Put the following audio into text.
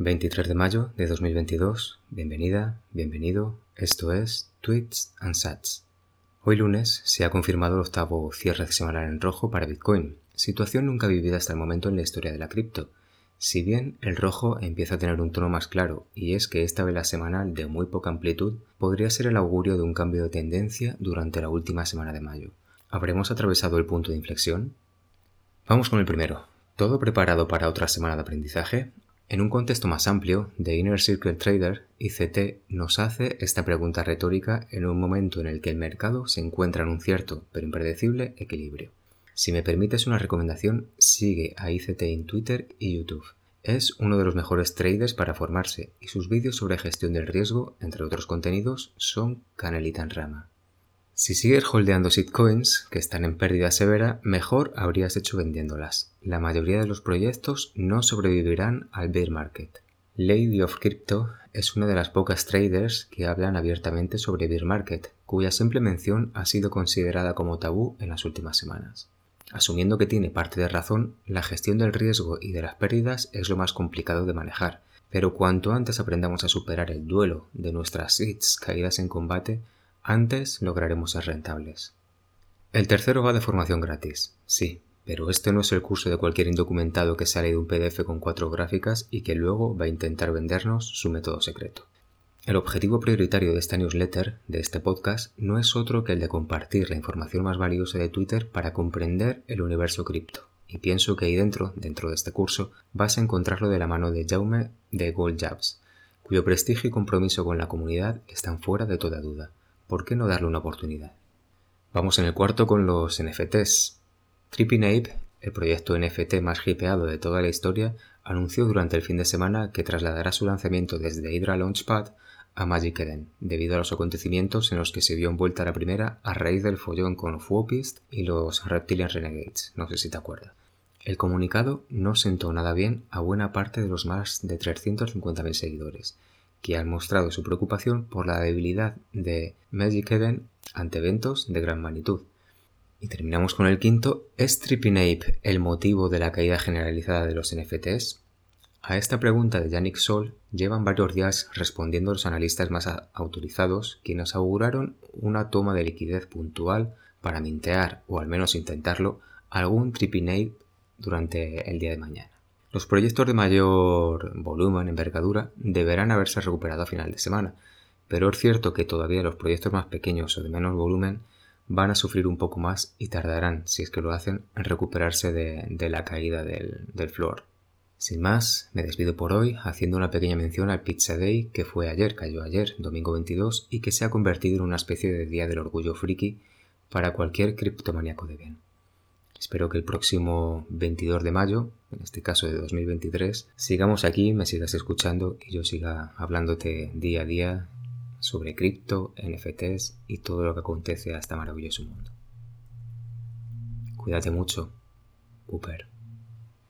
23 de mayo de 2022. Bienvenida, bienvenido. Esto es Tweets and Sats. Hoy lunes se ha confirmado el octavo cierre semanal en rojo para Bitcoin, situación nunca vivida hasta el momento en la historia de la cripto. Si bien el rojo empieza a tener un tono más claro, y es que esta vela semanal de muy poca amplitud podría ser el augurio de un cambio de tendencia durante la última semana de mayo. ¿Habremos atravesado el punto de inflexión? Vamos con el primero. ¿Todo preparado para otra semana de aprendizaje? En un contexto más amplio, The Inner Circle Trader, ICT, nos hace esta pregunta retórica en un momento en el que el mercado se encuentra en un cierto, pero impredecible, equilibrio. Si me permites una recomendación, sigue a ICT en Twitter y YouTube. Es uno de los mejores traders para formarse y sus vídeos sobre gestión del riesgo, entre otros contenidos, son canelita en rama. Si sigues holdeando shitcoins que están en pérdida severa, mejor habrías hecho vendiéndolas. La mayoría de los proyectos no sobrevivirán al bear market. Lady of Crypto es una de las pocas traders que hablan abiertamente sobre bear market, cuya simple mención ha sido considerada como tabú en las últimas semanas. Asumiendo que tiene parte de razón, la gestión del riesgo y de las pérdidas es lo más complicado de manejar, pero cuanto antes aprendamos a superar el duelo de nuestras hits caídas en combate, antes lograremos ser rentables. El tercero va de formación gratis, sí, pero este no es el curso de cualquier indocumentado que sale de un PDF con cuatro gráficas y que luego va a intentar vendernos su método secreto. El objetivo prioritario de esta newsletter, de este podcast, no es otro que el de compartir la información más valiosa de Twitter para comprender el universo cripto. Y pienso que ahí dentro, dentro de este curso, vas a encontrarlo de la mano de Jaume de Gold Jabs, cuyo prestigio y compromiso con la comunidad están fuera de toda duda. ¿Por qué no darle una oportunidad? Vamos en el cuarto con los NFTs. Trippinape, el proyecto NFT más hipeado de toda la historia, anunció durante el fin de semana que trasladará su lanzamiento desde Hydra Launchpad a Magic Eden, debido a los acontecimientos en los que se vio envuelta la primera a raíz del follón con Fuopist y los Reptilian Renegades, no sé si te acuerdas. El comunicado no sentó nada bien a buena parte de los más de 350.000 seguidores, que han mostrado su preocupación por la debilidad de Magic Eden ante eventos de gran magnitud. Y terminamos con el quinto, ¿es Trippinape el motivo de la caída generalizada de los NFTs? A esta pregunta de Yannick Sol llevan varios días respondiendo los analistas más autorizados, quienes auguraron una toma de liquidez puntual para mintear, o al menos intentarlo, algún Trippinape durante el día de mañana. Los proyectos de mayor volumen, envergadura, deberán haberse recuperado a final de semana, pero es cierto que todavía los proyectos más pequeños o de menos volumen van a sufrir un poco más y tardarán, si es que lo hacen, en recuperarse de, la caída del, floor. Sin más, me despido por hoy haciendo una pequeña mención al Pizza Day que fue ayer, cayó ayer, domingo 22, y que se ha convertido en una especie de Día del Orgullo Friki para cualquier criptomaníaco de bien. Espero que el próximo 22 de mayo, en este caso de 2023, sigamos aquí, me sigas escuchando y yo siga hablándote día a día sobre cripto, NFTs y todo lo que acontece a este maravilloso mundo. Cuídate mucho, Cooper.